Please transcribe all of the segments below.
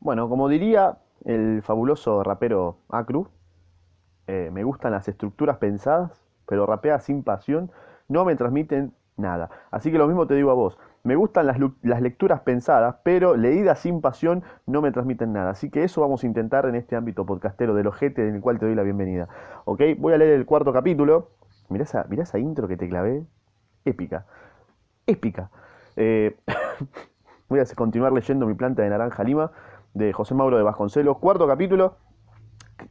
Bueno, como diría el fabuloso rapero Acru, eh, me gustan las estructuras pensadas, pero rapea sin pasión, no me transmiten nada. Así que lo mismo te digo a vos. Me gustan las lecturas pensadas, pero leídas sin pasión no me transmiten nada. Así que eso vamos a intentar en este ámbito podcastero del ojete en el cual te doy la bienvenida. ¿Ok? Voy a leer el cuarto capítulo. Mirá esa, mirá esa intro que te clavé. Épica. Épica. Eh, voy a continuar leyendo Mi planta de naranja lima de José Mauro de Vasconcelos. Cuarto capítulo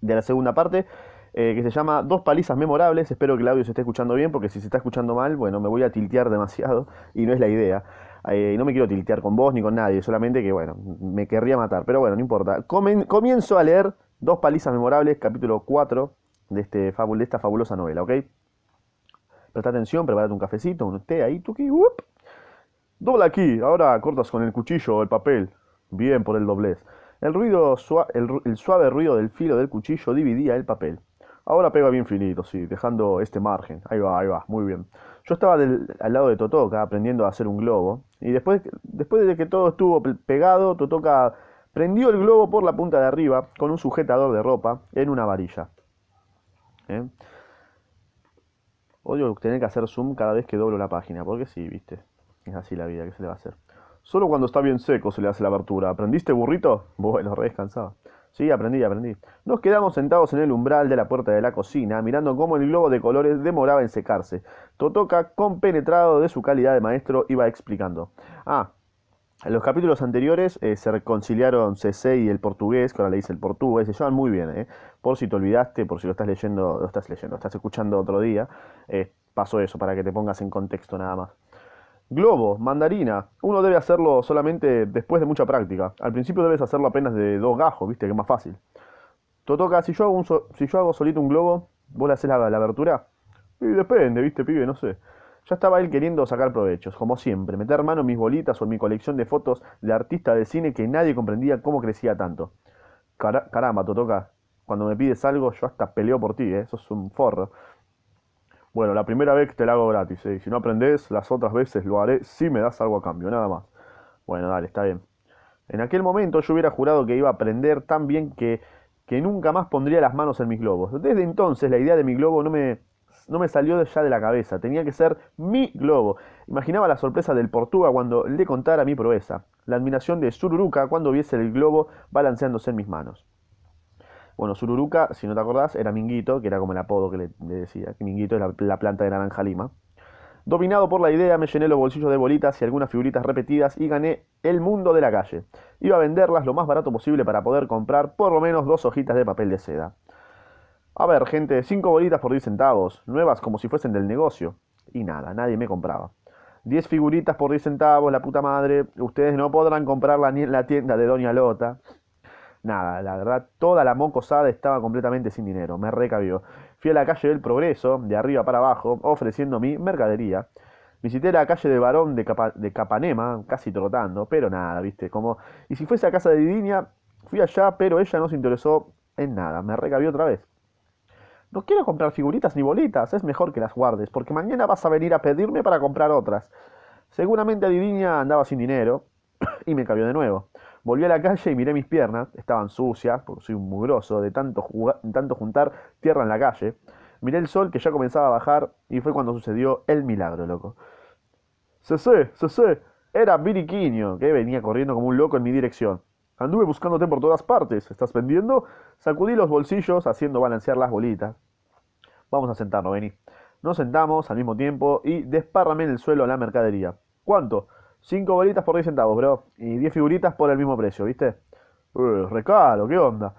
de la segunda parte, eh, que se llama Dos palizas memorables. Espero que el audio se esté escuchando bien, porque si se está escuchando mal, bueno, me voy a tiltear demasiado y no es la idea. Eh, no me quiero tiltear con vos ni con nadie, solamente que, bueno, me querría matar. Pero bueno, no importa. Comienzo a leer Dos palizas memorables, capítulo 4 de, este de esta fabulosa novela, ¿ok? Presta atención, prepárate un cafecito, un té ahí, tuki, up. Dobla aquí, ahora cortas con el cuchillo el papel. Bien por el doblez. El, suave ruido del filo del cuchillo dividía el papel. Ahora pega bien finito, sí, dejando este margen. Ahí va, ahí va, muy bien. Yo estaba al lado de Totoka aprendiendo a hacer un globo. Y después, después de que todo estuvo pe- pegado, Totoka prendió el globo por la punta de arriba con un sujetador de ropa en una varilla. ¿Eh? Odio tener que hacer zoom cada vez que doblo la página, porque sí, viste. Es así la vida, ¿qué se le va a hacer? Solo cuando está bien seco se le hace la abertura. ¿Aprendiste, burrito? Bueno, re descansado. Sí, aprendí, aprendí. Nos quedamos sentados en el umbral de la puerta de la cocina, mirando cómo el globo de colores demoraba en secarse. Totoka, compenetrado de su calidad de maestro, iba explicando. Ah, en los capítulos anteriores eh, se reconciliaron CC y el portugués, que ahora le dice el portugués, se llevan muy bien, ¿eh? Por si te olvidaste, por si lo estás leyendo, lo estás leyendo, lo estás escuchando otro día, eh, pasó eso, para que te pongas en contexto nada más. Globo, mandarina, uno debe hacerlo solamente después de mucha práctica. Al principio debes hacerlo apenas de dos gajos, viste, que es más fácil. Totoka, si yo hago, un so- si yo hago solito un globo, ¿vos le haces la, la abertura? Y depende, viste, pibe, no sé. Ya estaba él queriendo sacar provechos, como siempre, meter mano en mis bolitas o en mi colección de fotos de artista de cine que nadie comprendía cómo crecía tanto. Cara- caramba, Totoka, cuando me pides algo, yo hasta peleo por ti, ¿eh? Sos un forro. Bueno, la primera vez te la hago gratis, ¿eh? Si no aprendes, las otras veces lo haré si me das algo a cambio, nada más. Bueno, dale, está bien. En aquel momento yo hubiera jurado que iba a aprender tan bien que, que nunca más pondría las manos en mis globos. Desde entonces la idea de mi globo no me, no me salió ya de la cabeza. Tenía que ser mi globo. Imaginaba la sorpresa del Portuga cuando le contara mi proeza. La admiración de Sururuka cuando viese el globo balanceándose en mis manos. Bueno, Sururuka, si no te acordás, era Minguito, que era como el apodo que le, decía. que Minguito es la, la planta de naranja lima. Dominado por la idea, me llené los bolsillos de bolitas y algunas figuritas repetidas y gané el mundo de la calle. Iba a venderlas lo más barato posible para poder comprar por lo menos dos hojitas de papel de seda. A ver, gente, cinco bolitas por 10 centavos, nuevas como si fuesen del negocio. Y nada, nadie me compraba. 10 figuritas por 10 centavos, la puta madre. Ustedes no podrán comprarla ni en la tienda de Doña Lota. Nada, la verdad, toda la mocosada estaba completamente sin dinero, me recabió. Fui a la calle del Progreso, de arriba para abajo, ofreciendo mi mercadería. Visité la calle de Barón de, Capa- de Capanema, casi trotando, pero nada, viste, como... Y si fuese a casa de Didinia, fui allá, pero ella no se interesó en nada, me recabió otra vez. No quiero comprar figuritas ni bolitas, es mejor que las guardes, porque mañana vas a venir a pedirme para comprar otras. Seguramente Didinia andaba sin dinero, y me cabió de nuevo. Volví a la calle y miré mis piernas, estaban sucias, porque soy un mugroso de tanto, tanto juntar tierra en la calle. Miré el sol que ya comenzaba a bajar y fue cuando sucedió el milagro, loco. ¡Cesé! ¡Cesé! Era Biriquiño, que venía corriendo como un loco en mi dirección. Anduve buscándote por todas partes. ¿Estás vendiendo? Sacudí los bolsillos haciendo balancear las bolitas. Vamos a sentarnos, vení. Nos sentamos al mismo tiempo y desparramé en el suelo la mercadería. ¿Cuánto? Cinco bolitas por 10 centavos, bro. Y 10 figuritas por el mismo precio, ¿viste? Eh, recaro, ¿qué onda?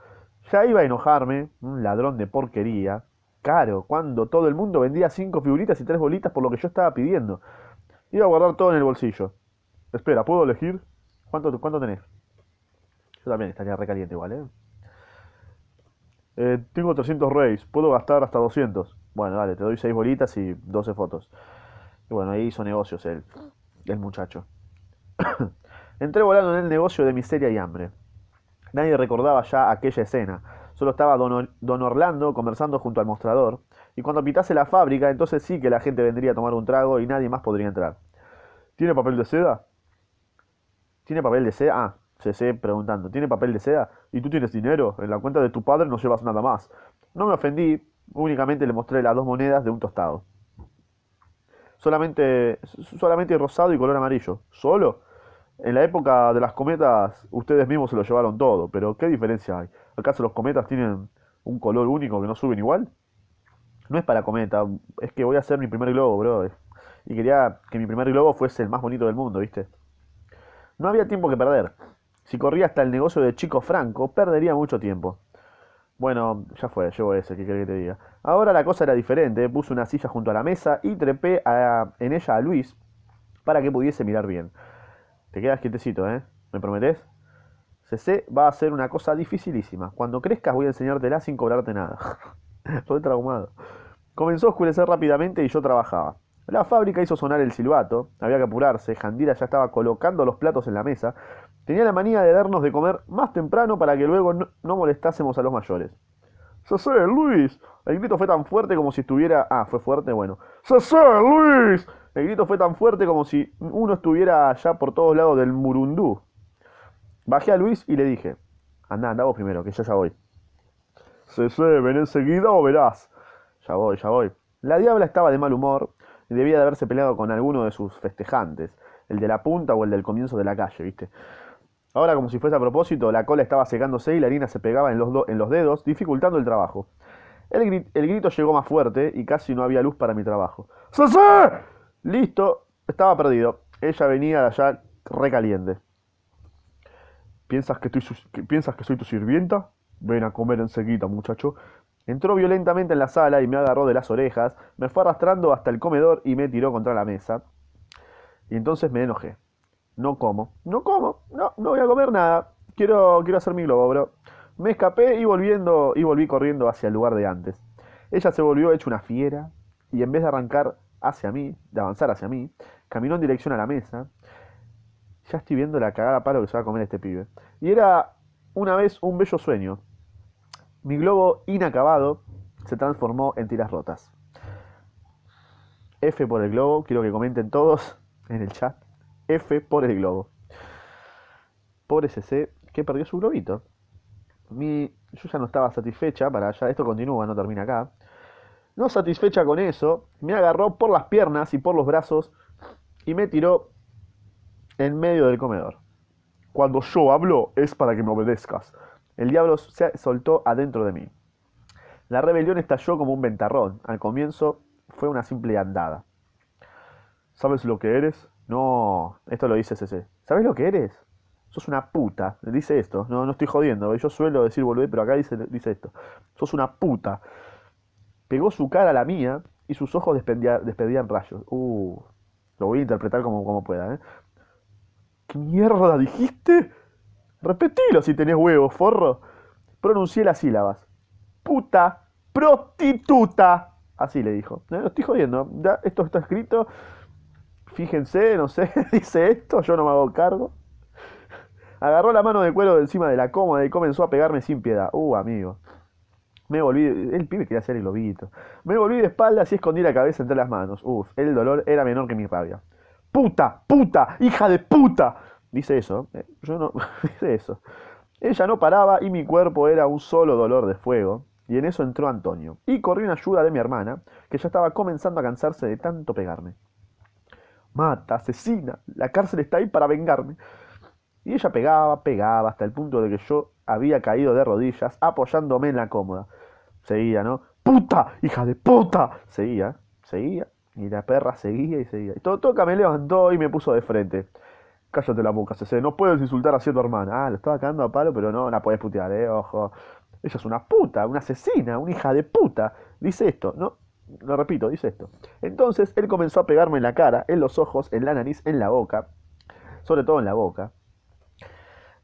Ya iba a enojarme, un ladrón de porquería. Caro, cuando todo el mundo vendía cinco figuritas y tres bolitas por lo que yo estaba pidiendo. Iba a guardar todo en el bolsillo. Espera, ¿puedo elegir? ¿Cuánto, cuánto tenés? Yo también estaría recaliente igual, ¿eh? Eh, tengo 300 reyes, puedo gastar hasta 200. Bueno, dale, te doy 6 bolitas y 12 fotos. Y bueno, ahí hizo negocios el, el muchacho. Entré volando en el negocio de miseria y hambre. Nadie recordaba ya aquella escena. Solo estaba don, Or- don Orlando conversando junto al mostrador. Y cuando pitase la fábrica, entonces sí que la gente vendría a tomar un trago y nadie más podría entrar. ¿Tiene papel de seda? ¿Tiene papel de seda? Ah, CC preguntando, ¿tiene papel de seda? ¿Y tú tienes dinero? En la cuenta de tu padre no llevas nada más. No me ofendí, únicamente le mostré las dos monedas de un tostado. Solamente, solamente rosado y color amarillo. ¿Solo? En la época de las cometas, ustedes mismos se lo llevaron todo, pero ¿qué diferencia hay? ¿Acaso los cometas tienen un color único que no suben igual? No es para cometa, es que voy a hacer mi primer globo, bro. Y quería que mi primer globo fuese el más bonito del mundo, ¿viste? No había tiempo que perder. Si corría hasta el negocio de Chico Franco, perdería mucho tiempo. Bueno, ya fue, llevo ese, ¿qué querés que te diga? Ahora la cosa era diferente, puse una silla junto a la mesa y trepé en ella a Luis para que pudiese mirar bien. Te quedas quietecito, ¿eh? ¿Me prometés? CC va a ser una cosa dificilísima. Cuando crezcas voy a enseñártela sin cobrarte nada. Estoy traumado. Comenzó a oscurecer rápidamente y yo trabajaba. La fábrica hizo sonar el silbato, había que apurarse, Jandira ya estaba colocando los platos en la mesa, tenía la manía de darnos de comer más temprano para que luego no, molestásemos a los mayores. ¡Sese, Luis! El grito fue tan fuerte como si estuviera... Ah, fue fuerte, bueno. ¡Sese, Luis! El grito fue tan fuerte como si uno estuviera allá por todos lados del Murundú. Bajé a Luis y le dije, anda, anda vos primero, que yo ya voy. Cese, ven enseguida o verás. Ya voy, ya voy. La diabla estaba de mal humor y debía de haberse peleado con alguno de sus festejantes, el de la punta o el del comienzo de la calle, ¿viste? Ahora, como si fuese a propósito, la cola estaba secándose y la harina se pegaba en los, en los dedos, dificultando el trabajo. El, el, grito llegó más fuerte y casi no había luz para mi trabajo. ¡Cese! Listo, estaba perdido. Ella venía de allá recaliente. ¿Piensas que, estoy, ¿Piensas que soy tu sirvienta? Ven a comer enseguida, muchacho. Entró violentamente en la sala y me agarró de las orejas, me fue arrastrando hasta el comedor y me tiró contra la mesa. Y entonces me enojé. No como, no como, no, no voy a comer nada. Quiero, quiero hacer mi globo, bro. Me escapé y volviendo y volví corriendo hacia el lugar de antes. Ella se volvió hecha una fiera y en vez de arrancar hacia mí, de avanzar hacia mí, caminó en dirección a la mesa. Ya estoy viendo la cagada palo que se va a comer este pibe. Y era una vez un bello sueño. Mi globo inacabado se transformó en tiras rotas. F por el globo, quiero que comenten todos en el chat. F por el globo. Pobre CC que perdió su globito. Mi, yo ya no estaba satisfecha para allá. Esto continúa, no termina acá. No satisfecha con eso, me agarró por las piernas y por los brazos y me tiró en medio del comedor. Cuando yo hablo es para que me obedezcas. El diablo se soltó adentro de mí. La rebelión estalló como un ventarrón. Al comienzo fue una simple andada. ¿Sabes lo que eres? No, esto lo dice CC. ¿Sabes lo que eres? Sos una puta. Dice esto. No, no estoy jodiendo. Yo suelo decir volver, pero acá dice, dice esto. Sos una puta. Pegó su cara a la mía y sus ojos despedían rayos. Uh, lo voy a interpretar como, como pueda, ¿eh? ¿Qué mierda dijiste? Repetilo si tenés huevos, forro. Pronuncié las sílabas. Puta, prostituta. Así le dijo. No, estoy jodiendo. Ya, esto está escrito. Fíjense, no sé, dice esto, yo no me hago cargo. Agarró la mano de cuero de encima de la cómoda y comenzó a pegarme sin piedad. Uh, amigo. Me volví, el pibe quería hacer el lobito. Me volví de espaldas y escondí la cabeza entre las manos. Uf, el dolor era menor que mi rabia. ¡Puta! ¡Puta! ¡Hija de puta! Dice eso. Eh, yo no. Dice eso. Ella no paraba y mi cuerpo era un solo dolor de fuego. Y en eso entró Antonio. Y corrió en ayuda de mi hermana, que ya estaba comenzando a cansarse de tanto pegarme. Mata, asesina. La cárcel está ahí para vengarme. Y ella pegaba, pegaba, hasta el punto de que yo había caído de rodillas, apoyándome en la cómoda. Seguía, ¿no? ¡Puta! ¡Hija de puta! Seguía, seguía. Y la perra seguía y seguía. Y todo, toca me levantó y me puso de frente. Cállate la boca, CC. No puedes insultar a tu hermana. Ah, lo estaba cagando a palo, pero no la puedes putear, eh. Ojo. Ella es una puta, una asesina, una hija de puta. Dice esto, ¿no? Lo repito, dice esto. Entonces él comenzó a pegarme en la cara, en los ojos, en la nariz, en la boca. Sobre todo en la boca.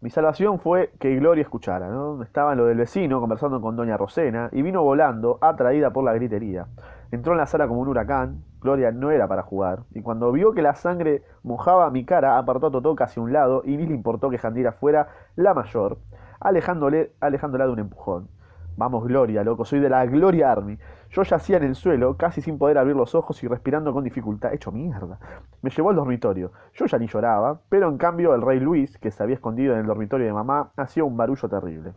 Mi salvación fue que Gloria escuchara, ¿no? Estaba en lo del vecino conversando con doña Rosena y vino volando, atraída por la gritería. Entró en la sala como un huracán, Gloria no era para jugar, y cuando vio que la sangre mojaba mi cara, apartó a Totó casi a un lado y ni le importó que Jandira fuera la mayor, alejándole, alejándola de un empujón. Vamos, Gloria, loco, soy de la Gloria Army. Yo yacía en el suelo, casi sin poder abrir los ojos y respirando con dificultad, hecho mierda. Me llevó al dormitorio. Yo ya ni lloraba, pero en cambio el rey Luis, que se había escondido en el dormitorio de mamá, hacía un barullo terrible.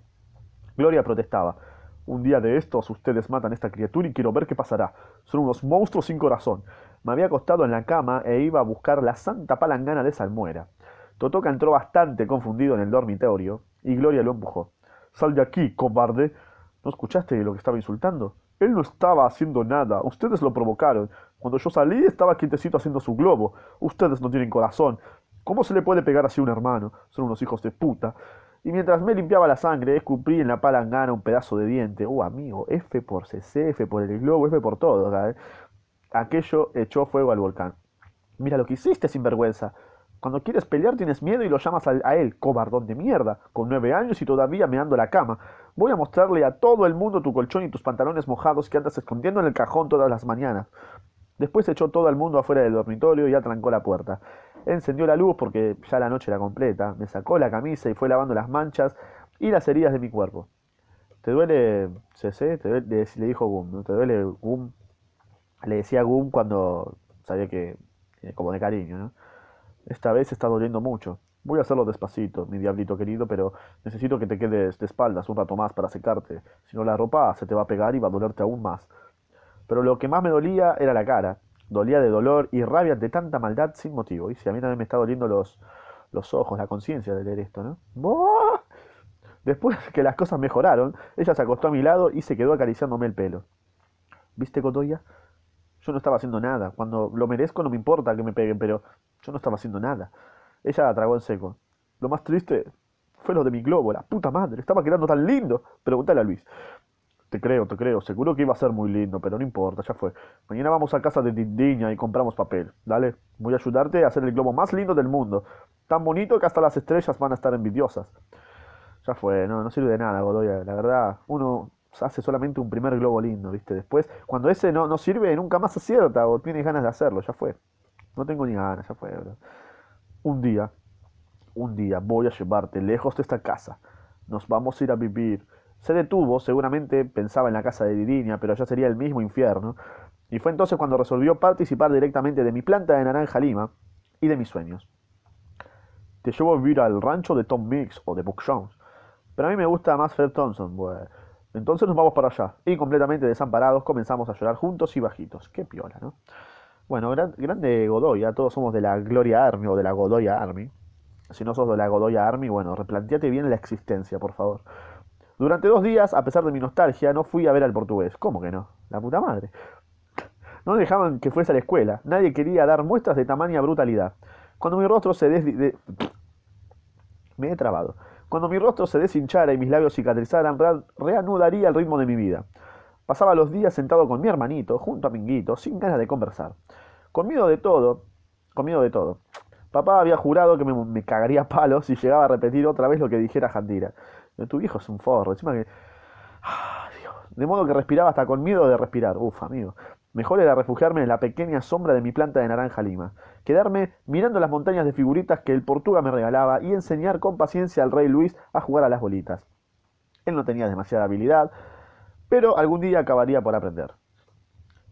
Gloria protestaba. Un día de estos ustedes matan a esta criatura y quiero ver qué pasará. Son unos monstruos sin corazón. Me había acostado en la cama e iba a buscar la santa palangana de salmuera. Totoca entró bastante confundido en el dormitorio y Gloria lo empujó. Sal de aquí, cobarde. ¿No escuchaste lo que estaba insultando? Él no estaba haciendo nada. Ustedes lo provocaron. Cuando yo salí estaba quietecito haciendo su globo. Ustedes no tienen corazón. ¿Cómo se le puede pegar así a un hermano? Son unos hijos de puta. Y mientras me limpiaba la sangre, escupí en la palangana un pedazo de diente. Oh, amigo, F por CC, F por el globo, F por todo. Aquello echó fuego al volcán. Mira lo que hiciste, sinvergüenza. Cuando quieres pelear tienes miedo y lo llamas a, él, cobardón de mierda, con nueve años y todavía meando la cama. Voy a mostrarle a todo el mundo tu colchón y tus pantalones mojados que andas escondiendo en el cajón todas las mañanas. Después echó todo el mundo afuera del dormitorio y atrancó la puerta. Encendió la luz porque ya la noche era completa, me sacó la camisa y fue lavando las manchas y las heridas de mi cuerpo. ¿Te duele, CC? ¿Te duele? Le dijo Gum. ¿Te duele Gum? Le decía Gum cuando sabía que, eh, como de cariño. Esta vez está doliendo mucho. Voy a hacerlo despacito, mi diablito querido, pero necesito que te quedes de espaldas un rato más para secarte. Si no, la ropa se te va a pegar y va a dolerte aún más. Pero lo que más me dolía era la cara. Dolía de dolor y rabia de tanta maldad sin motivo. Y si a mí también me está doliendo los, los ojos, la conciencia de leer esto, ¿no? Después que las cosas mejoraron, ella se acostó a mi lado y se quedó acariciándome el pelo. ¿Viste, Cotoya? Yo no estaba haciendo nada. Cuando lo merezco no me importa que me peguen, pero yo no estaba haciendo nada. Ella la tragó en seco. Lo más triste fue lo de mi globo, la puta madre. Estaba quedando tan lindo. Pregúntale a Luis. Te creo, te creo. Seguro que iba a ser muy lindo, pero no importa, ya fue. Mañana vamos a casa de Dindiña y compramos papel. Dale, voy a ayudarte a hacer el globo más lindo del mundo. Tan bonito que hasta las estrellas van a estar envidiosas. Ya fue, no, no sirve de nada, Godoya. La verdad, uno hace solamente un primer globo lindo, ¿viste? Después, cuando ese no, no sirve, nunca más acierta o tienes ganas de hacerlo, ya fue. No tengo ni ganas, ya fue, bro. Un día, un día voy a llevarte lejos de esta casa. Nos vamos a ir a vivir. Se detuvo, seguramente pensaba en la casa de Didinia, pero ya sería el mismo infierno. Y fue entonces cuando resolvió participar directamente de mi planta de naranja lima y de mis sueños. Te llevo a vivir al rancho de Tom Mix o de Buck Jones. Pero a mí me gusta más Fred Thompson, bueno. Entonces nos vamos para allá. Y completamente desamparados comenzamos a llorar juntos y bajitos. Qué piola, ¿no? Bueno, grande Godoya, todos somos de la Gloria Army o de la Godoya Army. Si no sos de la Godoya Army, bueno, replanteate bien la existencia, por favor. Durante dos días, a pesar de mi nostalgia, no fui a ver al portugués. ¿Cómo que no? La puta madre. No dejaban que fuese a la escuela. Nadie quería dar muestras de tamaña brutalidad. Cuando mi rostro se des... Me he trabado. Cuando mi rostro se deshinchara y mis labios cicatrizaran, reanudaría el ritmo de mi vida. Pasaba los días sentado con mi hermanito, junto a Minguito, sin ganas de conversar. Con miedo de todo, con miedo de todo. Papá había jurado que me, cagaría palos si llegaba a repetir otra vez lo que dijera Jandira. Tu viejo es un forro, encima que... Ah, de modo que respiraba hasta con miedo de respirar. Uf, amigo. Mejor era refugiarme en la pequeña sombra de mi planta de naranja lima, quedarme mirando las montañas de figuritas que el Portuga me regalaba y enseñar con paciencia al rey Luis a jugar a las bolitas. Él no tenía demasiada habilidad, pero algún día acabaría por aprender.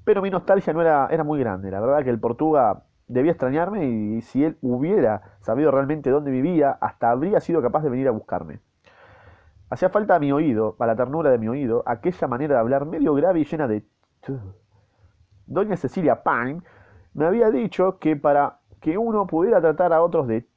Pero mi nostalgia no era, era muy grande, la verdad que el Portuga debía extrañarme y si él hubiera sabido realmente dónde vivía, hasta habría sido capaz de venir a buscarme. Hacía falta a mi oído, a la ternura de mi oído, aquella manera de hablar medio grave y llena de doña Cecilia Pine me había dicho que para que uno pudiera tratar a otros de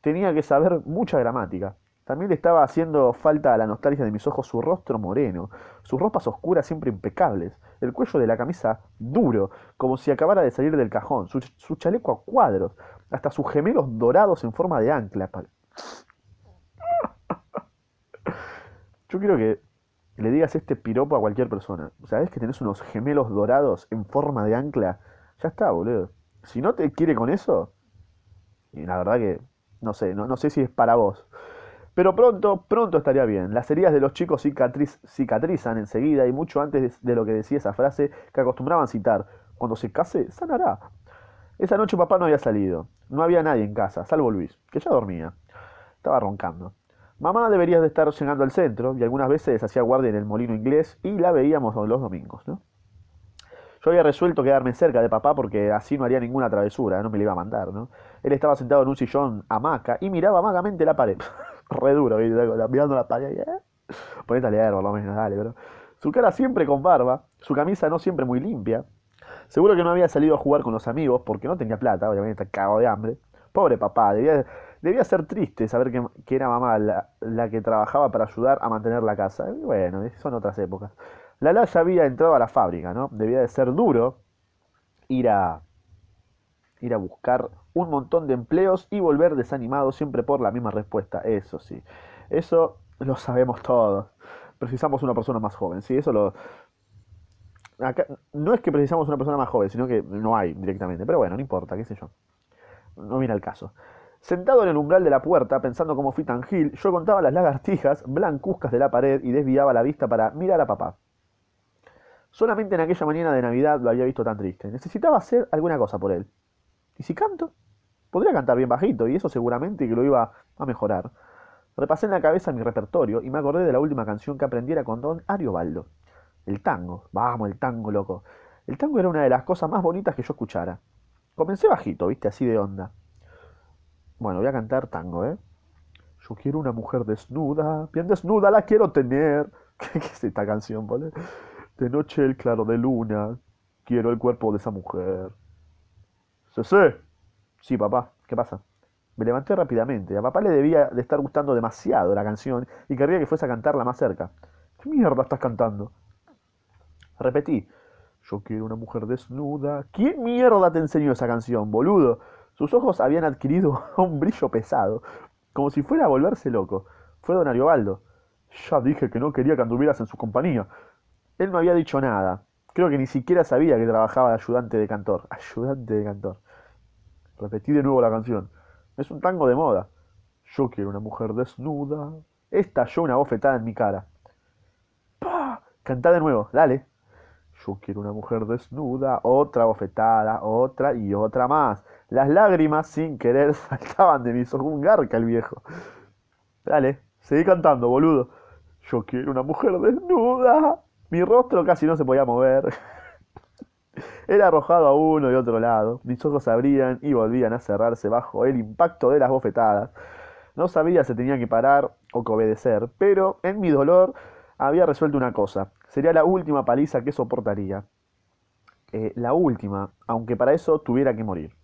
tenía que saber mucha gramática. También le estaba haciendo falta a la nostalgia de mis ojos su rostro moreno, sus ropas oscuras siempre impecables, el cuello de la camisa duro, como si acabara de salir del cajón, su, chaleco a cuadros, hasta sus gemelos dorados en forma de ancla. Yo quiero que le digas este piropo a cualquier persona. ¿Sabes que tenés unos gemelos dorados en forma de ancla? Ya está, boludo. Si no te quiere con eso, y la verdad que no sé, no, no sé si es para vos. Pero pronto, pronto estaría bien. Las heridas de los chicos cicatrizan enseguida y mucho antes de lo que decía esa frase que acostumbraban citar. Cuando se case, sanará. Esa noche papá no había salido. No había nadie en casa, salvo Luis, que ya dormía. Estaba roncando. Mamá debería de estar llegando al centro y algunas veces hacía guardia en el molino inglés y la veíamos los domingos, ¿no? Yo había resuelto quedarme cerca de papá porque así no haría ninguna travesura, no me le iba a mandar, ¿no? Él estaba sentado en un sillón hamaca y miraba amagamente la pared. Re duro, mirando la pared. ¿eh? Ponete a leer, por lo menos, dale, bro. Su cara siempre con barba, su camisa no siempre muy limpia. Seguro que no había salido a jugar con los amigos porque no tenía plata, obviamente está cagado de hambre. Pobre papá, debía, debía ser triste saber que, era mamá la, que trabajaba para ayudar a mantener la casa. bueno, son otras épocas. Lala ya había entrado a la fábrica, ¿no? Debía de ser duro ir a, ir a buscar un montón de empleos y volver desanimado siempre por la misma respuesta. Eso sí, eso lo sabemos todos. Precisamos una persona más joven, sí, eso lo... no es que precisamos una persona más joven, sino que no hay directamente. Pero bueno, no importa, qué sé yo no viene al caso. Sentado en el umbral de la puerta, pensando cómo fui tan gil, yo contaba las lagartijas blancuzcas de la pared y desviaba la vista para mirar a papá. Solamente en aquella mañana de Navidad lo había visto tan triste. Necesitaba hacer alguna cosa por él. ¿Y si canto? Podría cantar bien bajito, y eso seguramente que lo iba a mejorar. Repasé en la cabeza mi repertorio y me acordé de la última canción que aprendiera con don Ariobaldo. El tango. Vamos, el tango, loco. El tango era una de las cosas más bonitas que yo escuchara. Comencé bajito, viste, así de onda. Bueno, voy a cantar tango, ¿eh? Yo quiero una mujer desnuda, bien desnuda la quiero tener. ¿Qué, es esta canción, vale? De noche el claro de luna, quiero el cuerpo de esa mujer. ¿Se Sí, papá, ¿qué pasa? Me levanté rápidamente. A papá le debía de estar gustando demasiado la canción y querría que fuese a cantarla más cerca. ¿Qué mierda estás cantando? Repetí. Yo quiero una mujer desnuda. ¿Quién mierda te enseñó esa canción, boludo? Sus ojos habían adquirido un brillo pesado, como si fuera a volverse loco. Fue don Ariobaldo. Ya dije que no quería que anduvieras en su compañía. Él no había dicho nada. Creo que ni siquiera sabía que trabajaba de ayudante de cantor. Ayudante de cantor. Repetí de nuevo la canción. Es un tango de moda. Yo quiero una mujer desnuda. Estalló una bofetada en mi cara. ¡Pah! Cantá de nuevo, dale. Yo quiero una mujer desnuda, otra bofetada, otra y otra más. Las lágrimas sin querer saltaban de mis ojos. Un garca el viejo. Dale, seguí cantando, boludo. Yo quiero una mujer desnuda. Mi rostro casi no se podía mover. Era arrojado a uno y otro lado. Mis ojos abrían y volvían a cerrarse bajo el impacto de las bofetadas. No sabía si tenía que parar o que obedecer, pero en mi dolor había resuelto una cosa. Sería la última paliza que soportaría. Eh, la última, aunque para eso tuviera que morir.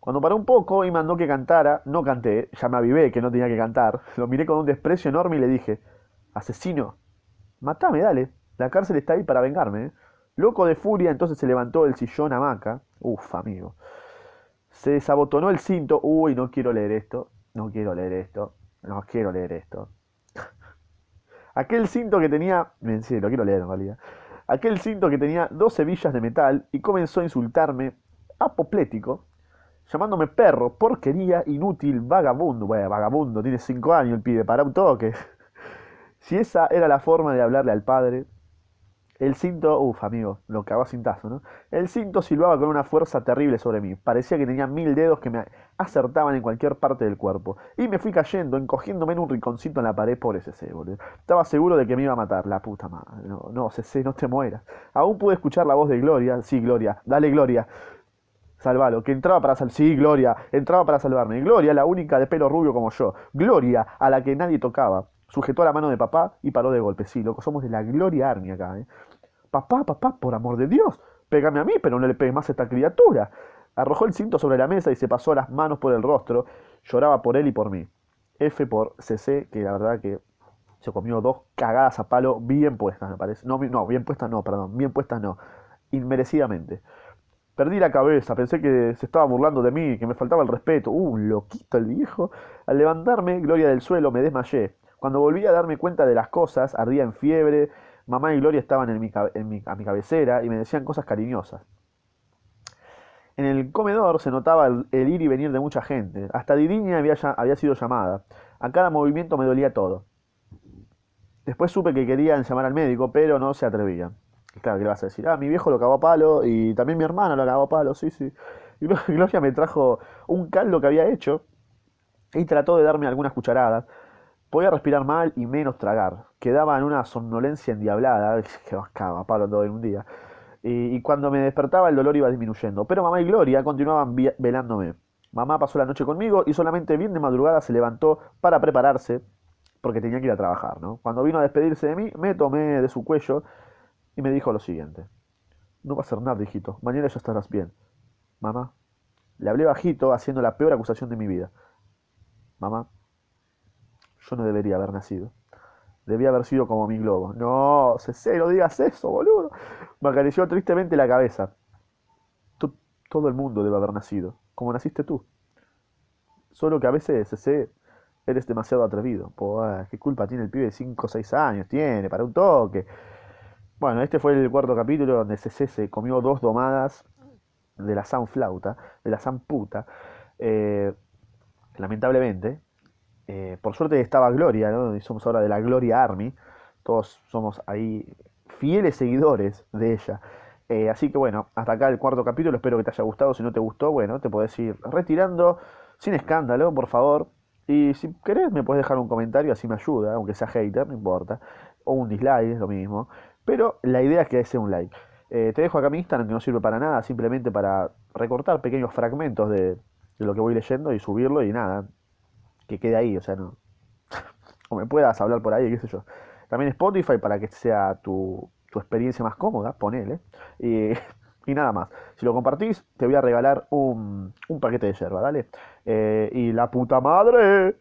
Cuando paró un poco y mandó que cantara, no canté, ya me avivé que no tenía que cantar. Lo miré con un desprecio enorme y le dije, asesino, matame, dale, la cárcel está ahí para vengarme. ¿eh?". Loco de furia, entonces se levantó del sillón hamaca. Uf, amigo. Se desabotonó el cinto. Uy, no quiero leer esto. No quiero leer esto. No quiero leer esto. Aquel cinto que tenía, sí, lo quiero leer en realidad. Aquel cinto que tenía dos hebillas de metal y comenzó a insultarme, apoplético, llamándome perro, porquería, inútil, vagabundo. Bueno, vagabundo, tiene cinco años el pibe, para un toque. Si esa era la forma de hablarle al padre, el cinto, uff, amigo, lo cagó a cintazo, ¿no? El cinto silbaba con una fuerza terrible sobre mí. Parecía que tenía mil dedos que me acertaban en cualquier parte del cuerpo. Y me fui cayendo, encogiéndome en un rinconcito en la pared por ese boludo. Estaba seguro de que me iba a matar, la puta madre. No, no, CC, no te mueras. Aún pude escuchar la voz de Gloria. Sí, Gloria, dale, Gloria. Salvalo, que entraba para salvarme. Sí, Gloria, entraba para salvarme. Gloria, la única de pelo rubio como yo. Gloria, a la que nadie tocaba. Sujetó la mano de papá y paró de golpe. Sí, loco, somos de la Gloria Army acá, ¿eh? Papá, papá, por amor de Dios, pégame a mí, pero no le pegues más a esta criatura. Arrojó el cinto sobre la mesa y se pasó las manos por el rostro. Lloraba por él y por mí. F por CC, que la verdad que se comió dos cagadas a palo bien puestas, me parece. No, no, bien puestas no, perdón, bien puestas no. Inmerecidamente. Perdí la cabeza, pensé que se estaba burlando de mí, que me faltaba el respeto. Uh, loquito el viejo. Al levantarme, gloria del suelo, me desmayé. Cuando volví a darme cuenta de las cosas, ardía en fiebre, Mamá y Gloria estaban en mi, a mi cabecera y me decían cosas cariñosas. En el comedor se notaba el, ir y venir de mucha gente. Hasta Diriña había, había sido llamada. A cada movimiento me dolía todo. Después supe que querían llamar al médico, pero no se atrevían. Claro, ¿qué le vas a decir? Ah, mi viejo lo cagó a palo y también mi hermana lo cagó a palo, sí, sí. Y Gloria me trajo un caldo que había hecho y trató de darme algunas cucharadas. Podía respirar mal y menos tragar. Quedaba en una somnolencia endiablada, que palo todo en un día. Y, cuando me despertaba el dolor iba disminuyendo. Pero mamá y Gloria continuaban velándome. Mamá pasó la noche conmigo y solamente bien de madrugada se levantó para prepararse porque tenía que ir a trabajar, ¿no? Cuando vino a despedirse de mí, me tomé de su cuello y me dijo lo siguiente. No va a ser nada, hijito. Mañana ya estarás bien. Mamá. Le hablé bajito, haciendo la peor acusación de mi vida. Mamá, yo no debería haber nacido. Debía haber sido como mi globo. No, Cece, no digas eso, boludo. Me acarició tristemente la cabeza. To- todo el mundo debe haber nacido, como naciste tú. Solo que a veces, Cece, eres demasiado atrevido. Pues, ¿qué culpa tiene el pibe de 5 o 6 años? Tiene, para un toque. Bueno, este fue el cuarto capítulo donde Cece se comió dos domadas de la San Flauta, de la San Puta. Eh, lamentablemente, eh, por suerte estaba Gloria, ¿no? Y somos ahora de la Gloria Army. Todos somos ahí fieles seguidores de ella. Eh, así que bueno, hasta acá el cuarto capítulo. Espero que te haya gustado. Si no te gustó, bueno, te podés ir retirando sin escándalo, por favor. Y si querés, me puedes dejar un comentario, así me ayuda, aunque sea hater, no importa. O un dislike, es lo mismo. Pero la idea es que sea un like. Eh, te dejo acá mi Instagram, que no sirve para nada, simplemente para recortar pequeños fragmentos de, de lo que voy leyendo y subirlo y nada, que quede ahí, o sea, no. O me puedas hablar por ahí, qué sé yo. También Spotify para que sea tu, tu experiencia más cómoda, ponele. Y, y nada más. Si lo compartís, te voy a regalar un, un paquete de yerba, ¿dale? Eh, y la puta madre.